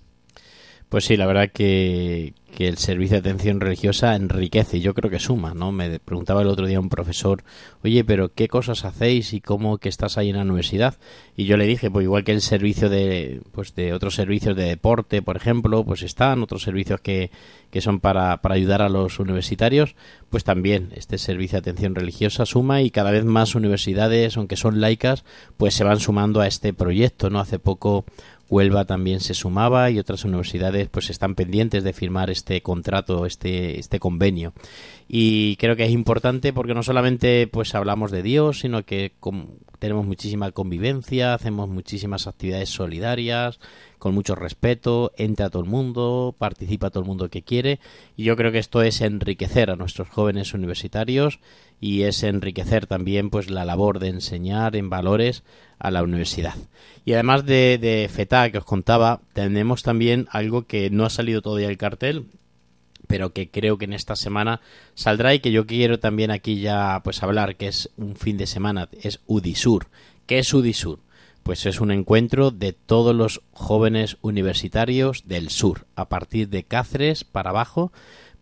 Pues sí, la verdad que, que el servicio de atención religiosa enriquece yo creo que suma, ¿no? Me preguntaba el otro día un profesor, oye, pero ¿qué cosas hacéis y cómo que estás ahí en la universidad? Y yo le dije, pues igual que el servicio de, pues de otros servicios de deporte, por ejemplo, pues están otros servicios que, que son para, para ayudar a los universitarios, pues también este servicio de atención religiosa suma y cada vez más universidades, aunque son laicas, pues se van sumando a este proyecto, ¿no? Hace poco Huelva también se sumaba y otras universidades pues están pendientes de firmar este contrato, este, este convenio. Y creo que es importante porque no solamente pues hablamos de Dios, sino que tenemos muchísima convivencia, hacemos muchísimas actividades solidarias, con mucho respeto, entra todo el mundo, participa todo el mundo que quiere. Y yo creo que esto es enriquecer a nuestros jóvenes universitarios y es enriquecer también pues la labor de enseñar en valores a la universidad. Y además de, de FETA que os contaba, tenemos también algo que no ha salido todavía el cartel, pero que creo que en esta semana saldrá y que yo quiero también aquí ya pues hablar, que es un fin de semana, es UDISUR. ¿Qué es UDISUR? Pues es un encuentro de todos los jóvenes universitarios del sur, a partir de Cáceres para abajo,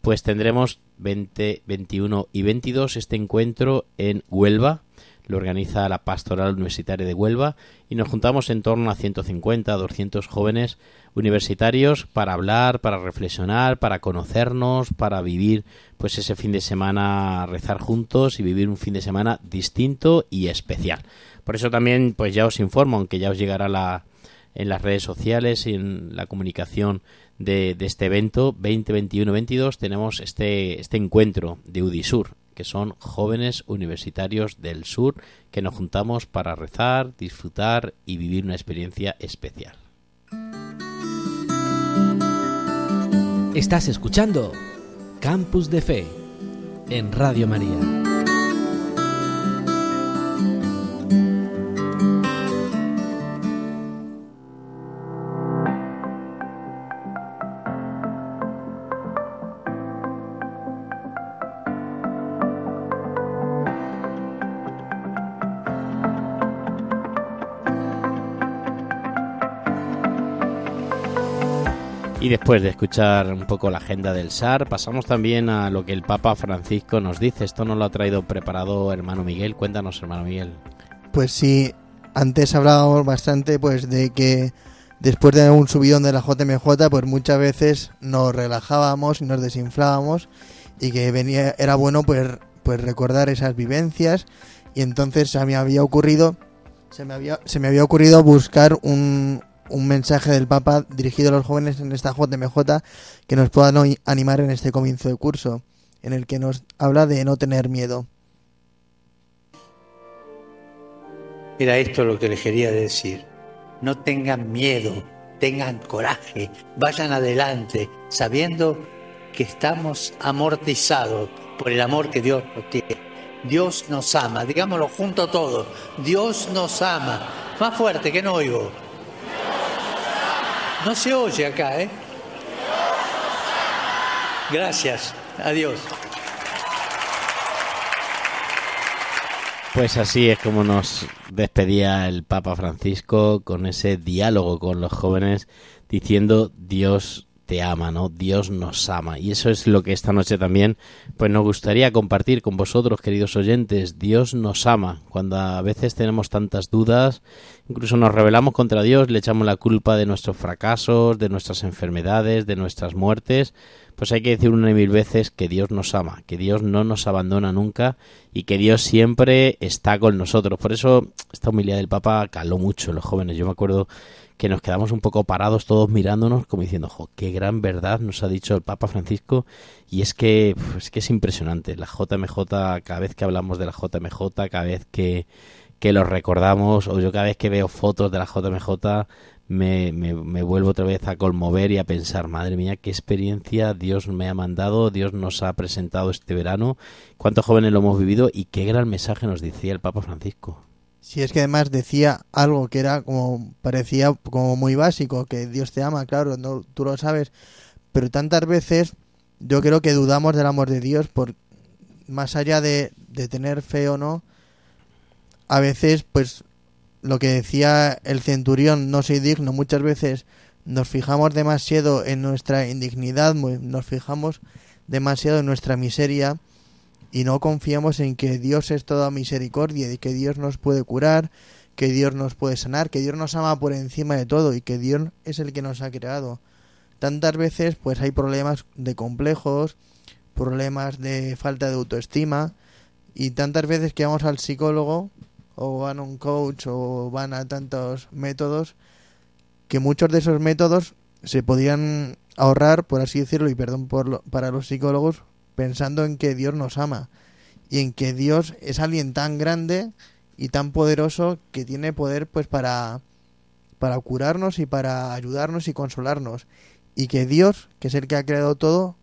pues tendremos 20, 21 y 22 este encuentro en Huelva, lo organiza la Pastoral Universitaria de Huelva y nos juntamos en torno a 150, 200 jóvenes universitarios para hablar, para reflexionar, para conocernos, para vivir pues ese fin de semana rezar juntos y vivir un fin de semana distinto y especial. Por eso también pues ya os informo, aunque ya os llegará la en las redes sociales y en la comunicación de, de este evento 2021-22 tenemos este, este encuentro de UDISUR, que son jóvenes universitarios del sur que nos juntamos para rezar, disfrutar y vivir una experiencia especial. Estás escuchando Campus de Fe en Radio María. Después de escuchar un poco la agenda del SAR, pasamos también a lo que el Papa Francisco nos dice. Esto nos lo ha traído preparado hermano Miguel. Cuéntanos, hermano Miguel. Pues sí, antes hablábamos bastante pues de que después de un subidón de la JMJ, pues muchas veces nos relajábamos y nos desinflábamos y que venía era bueno pues pues recordar esas vivencias y entonces se me había ocurrido se me había se me había ocurrido buscar un, un mensaje del Papa dirigido a los jóvenes en esta JMJ que nos pueda no- animar en este comienzo de curso, en el que nos habla de no tener miedo. Era esto lo que les quería decir. No tengan miedo, tengan coraje, vayan adelante, sabiendo que estamos amortizados por el amor que Dios nos tiene. Dios nos ama, digámoslo junto todos. Dios nos ama. Más fuerte que no oigo. No se oye acá, ¿eh? Gracias. Adiós. Pues así es como nos despedía el Papa Francisco con ese diálogo con los jóvenes diciendo Dios te ama, ¿no? Dios nos ama. Y eso es lo que esta noche también pues nos gustaría compartir con vosotros, queridos oyentes. Dios nos ama. Cuando a veces tenemos tantas dudas, incluso nos rebelamos contra Dios, le echamos la culpa de nuestros fracasos, de nuestras enfermedades, de nuestras muertes, pues hay que decir una y mil veces que Dios nos ama, que Dios no nos abandona nunca y que Dios siempre está con nosotros. Por eso esta humildad del Papa caló mucho en los jóvenes. Yo me acuerdo que nos quedamos un poco parados todos mirándonos como diciendo, jo, qué gran verdad nos ha dicho el Papa Francisco y es que, es que es impresionante. La JMJ, cada vez que hablamos de la JMJ, cada vez que, que lo recordamos o yo cada vez que veo fotos de la JMJ me, me, me vuelvo otra vez a conmover y a pensar, madre mía, qué experiencia Dios me ha mandado, Dios nos ha presentado este verano, cuántos jóvenes lo hemos vivido y qué gran mensaje nos decía el Papa Francisco. Si es que además decía algo que era como parecía como muy básico, que Dios te ama, claro, no, tú lo sabes, pero tantas veces yo creo que dudamos del amor de Dios por más allá de, de tener fe o no, a veces pues lo que decía el centurión, no soy digno, muchas veces nos fijamos demasiado en nuestra indignidad, nos fijamos demasiado en nuestra miseria y no confiamos en que Dios es toda misericordia y que Dios nos puede curar, que Dios nos puede sanar, que Dios nos ama por encima de todo y que Dios es el que nos ha creado. Tantas veces pues hay problemas de complejos, problemas de falta de autoestima y tantas veces que vamos al psicólogo o van a un coach o van a tantos métodos que muchos de esos métodos se podían ahorrar, por así decirlo, y perdón por lo- para los psicólogos, pensando en que Dios nos ama y en que Dios es alguien tan grande y tan poderoso que tiene poder pues para para curarnos y para ayudarnos y consolarnos y que Dios, que es el que ha creado todo,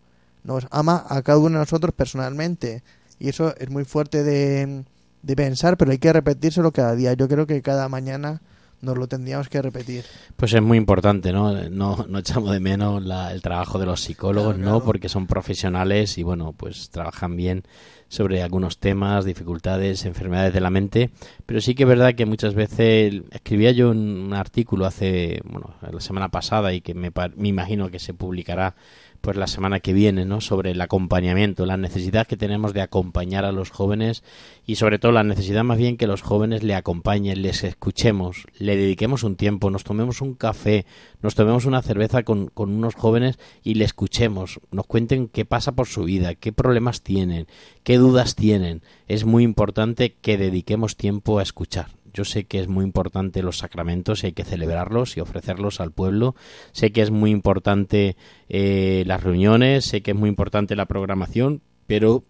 nos ama a cada uno de nosotros personalmente y eso es muy fuerte de, de pensar, pero hay que repetírselo cada día. Yo creo que cada mañana nos lo tendríamos que repetir. Pues es muy importante, ¿no? No, no echamos de menos la- el trabajo de los psicólogos, Claro, ¿no? Porque son profesionales y, bueno, pues trabajan bien sobre algunos temas, dificultades, enfermedades de la mente. Pero sí que es verdad que muchas veces escribía yo un, un artículo hace, bueno, la semana pasada y que me, me imagino que se publicará pues la semana que viene, ¿no? Sobre el acompañamiento, la necesidad que tenemos de acompañar a los jóvenes y sobre todo la necesidad más bien que los jóvenes le acompañen, les escuchemos, le dediquemos un tiempo, nos tomemos un café, nos tomemos una cerveza con, con unos jóvenes y le escuchemos, nos cuenten qué pasa por su vida, qué problemas tienen, qué dudas tienen. Es muy importante que dediquemos tiempo a escuchar. Yo sé que es muy importante los sacramentos y hay que celebrarlos y ofrecerlos al pueblo. Sé que es muy importante eh, las reuniones, sé que es muy importante la programación, pero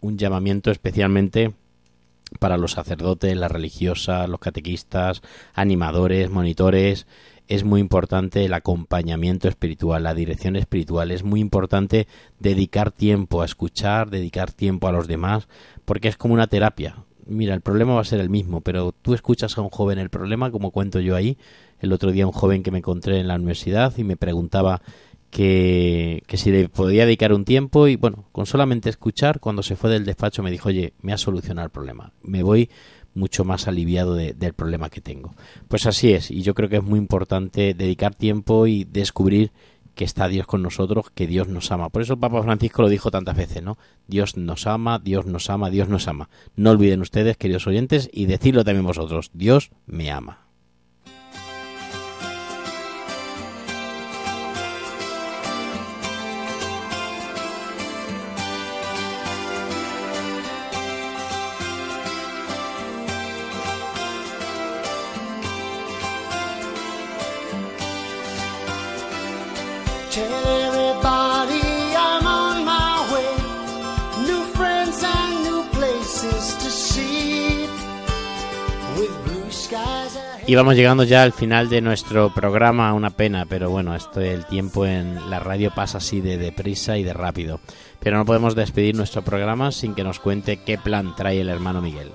un llamamiento especialmente para los sacerdotes, las religiosas, los catequistas, animadores, monitores. Es muy importante el acompañamiento espiritual, la dirección espiritual. Es muy importante dedicar tiempo a escuchar, dedicar tiempo a los demás, porque es como una terapia. Mira, el problema va a ser el mismo, pero tú escuchas a un joven el problema, como cuento yo ahí. El otro día un joven que me encontré en la universidad y me preguntaba que, que si le podía dedicar un tiempo y bueno, con solamente escuchar, cuando se fue del despacho me dijo, oye, me ha solucionado el problema, me voy mucho más aliviado de- del problema que tengo. Pues así es, y yo creo que es muy importante dedicar tiempo y descubrir que está Dios con nosotros, que Dios nos ama. Por eso el Papa Francisco lo dijo tantas veces, ¿no? Dios nos ama, Dios nos ama, Dios nos ama. No olviden ustedes, queridos oyentes, y decirlo también vosotros, Dios me ama. Y vamos llegando ya al final de nuestro programa, una pena, pero bueno, esto el tiempo en la radio pasa así de deprisa y de rápido. Pero no podemos despedir nuestro programa sin que nos cuente qué plan trae el hermano Miguel.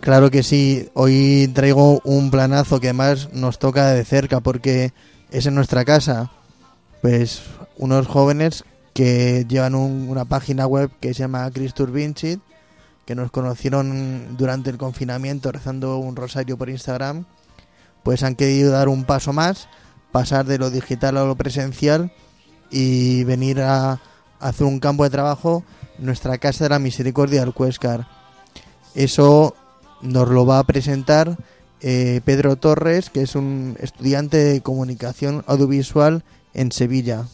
Claro que sí, hoy traigo un planazo que además nos toca de cerca porque es en nuestra casa. Pues unos jóvenes que llevan un- una página web que se llama Christus Vincit, que nos conocieron durante el confinamiento rezando un rosario por Instagram, pues han querido dar un paso más, pasar de lo digital a lo presencial y venir a hacer un campo de trabajo nuestra Casa de la Misericordia del Cuescar. Eso nos lo va a presentar eh, Pedro Torres, que es un estudiante de comunicación audiovisual en Sevilla.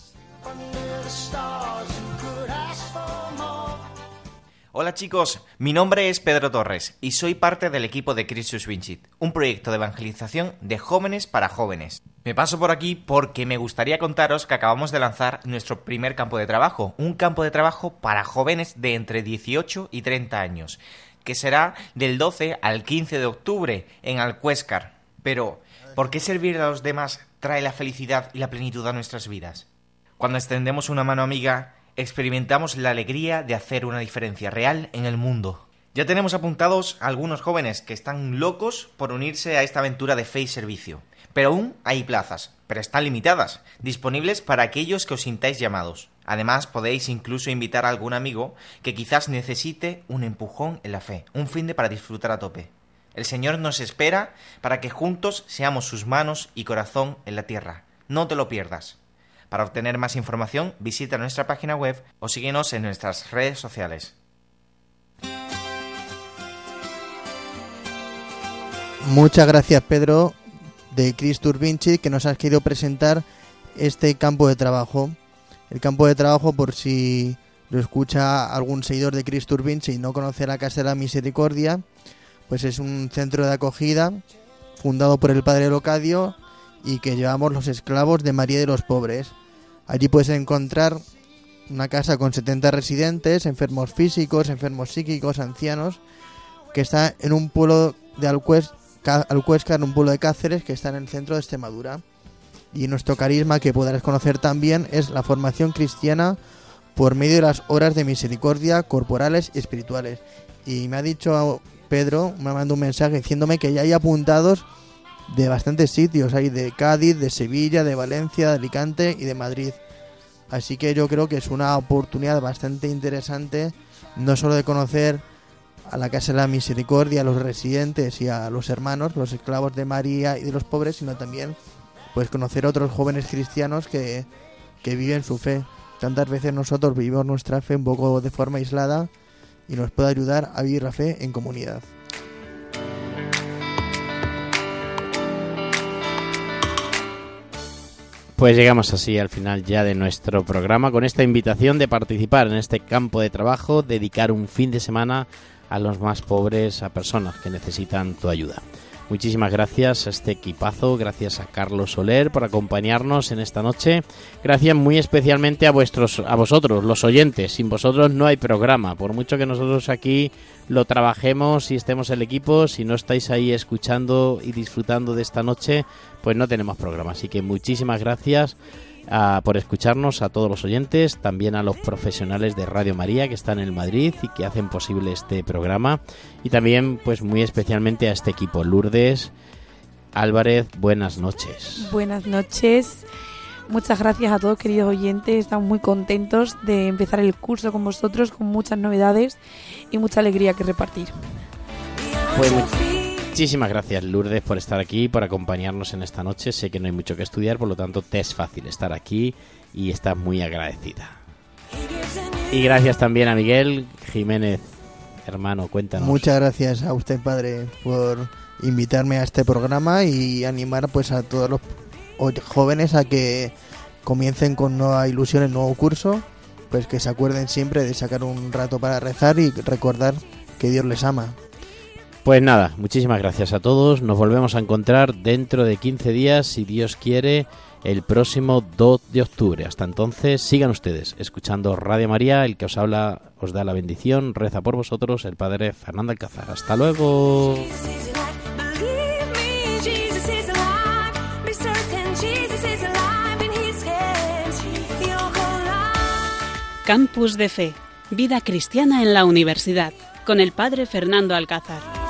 Hola chicos, mi nombre es Pedro Torres y soy parte del equipo de Christus Vincit, un proyecto de evangelización de jóvenes para jóvenes. Me paso por aquí porque me gustaría contaros que acabamos de lanzar nuestro primer campo de trabajo, un campo de trabajo para jóvenes de entre 18 y 30 años, que será del 12 al 15 de octubre en Alcuéscar. Pero, ¿por qué servir a los demás trae la felicidad y la plenitud a nuestras vidas? Cuando extendemos una mano amiga, experimentamos la alegría de hacer una diferencia real en el mundo. Ya tenemos apuntados a algunos jóvenes que están locos por unirse a esta aventura de fe y servicio. Pero aún hay plazas, pero están limitadas, disponibles para aquellos que os sintáis llamados. Además, podéis incluso invitar a algún amigo que quizás necesite un empujón en la fe, un fin de para disfrutar a tope. El Señor nos espera para que juntos seamos sus manos y corazón en la tierra. No te lo pierdas. Para obtener más información, visita nuestra página web o síguenos en nuestras redes sociales. Muchas gracias Pedro de Chris Turvinci que nos has querido presentar este campo de trabajo. El campo de trabajo por si lo escucha algún seguidor de Chris Turvinci y no conoce la Casa de la Misericordia, pues es un centro de acogida fundado por el padre Locadio y que llevamos los esclavos de María de los Pobres. Allí puedes encontrar una casa con 70 residentes, enfermos físicos, enfermos psíquicos, ancianos, que está en un pueblo de Alcues- Ca- Alcuéscar, en un pueblo de Cáceres que está en el centro de Extremadura. Y nuestro carisma que podrás conocer también es la formación cristiana por medio de las horas de misericordia corporales y espirituales. Y me ha dicho Pedro, me mandado un mensaje diciéndome que ya hay apuntados de bastantes sitios, hay de Cádiz, de Sevilla, de Valencia, de Alicante y de Madrid. Así que yo creo que es una oportunidad bastante interesante, no solo de conocer a la Casa de la Misericordia, a los residentes y a los hermanos, los esclavos de María y de los pobres, sino también pues conocer a otros jóvenes cristianos que, que viven su fe. Tantas veces nosotros vivimos nuestra fe un poco de forma aislada y nos puede ayudar a vivir la fe en comunidad. Pues llegamos así al final ya de nuestro programa con esta invitación de participar en este campo de trabajo, dedicar un fin de semana a los más pobres, a personas que necesitan tu ayuda. Muchísimas gracias a este equipazo, gracias a Carlos Soler por acompañarnos en esta noche. Gracias muy especialmente a vuestros a vosotros, los oyentes. Sin vosotros no hay programa. Por mucho que nosotros aquí lo trabajemos y estemos el equipo, si no estáis ahí escuchando y disfrutando de esta noche, pues no tenemos programa. Así que muchísimas gracias ah, por escucharnos a todos los oyentes, también a los profesionales de Radio María que están en Madrid y que hacen posible este programa y también pues muy especialmente a este equipo Lourdes Álvarez, buenas noches. Buenas noches. Muchas gracias a todos, queridos oyentes. Estamos muy contentos de empezar el curso con vosotros, con muchas novedades y mucha alegría que repartir. Pues muchísimas gracias Lourdes por estar aquí, por acompañarnos en esta noche. Sé que no hay mucho que estudiar, por lo tanto te es fácil estar aquí y estás muy agradecida. Y gracias también a Miguel Jiménez, hermano, cuéntanos. Muchas gracias a usted, padre, por invitarme a este programa y animar pues a todos los jóvenes a que comiencen con nueva ilusión el nuevo curso, pues que se acuerden siempre de sacar un rato para rezar y recordar que Dios les ama. Pues nada, muchísimas gracias a todos. Nos volvemos a encontrar dentro de 15 días, si Dios quiere, el próximo 2 de octubre. Hasta entonces, sigan ustedes escuchando Radio María, el que os habla os da la bendición, reza por vosotros el Padre Fernando Alcázar. Hasta luego. Campus de Fe, vida cristiana en la universidad, con el Padre Fernando Alcázar.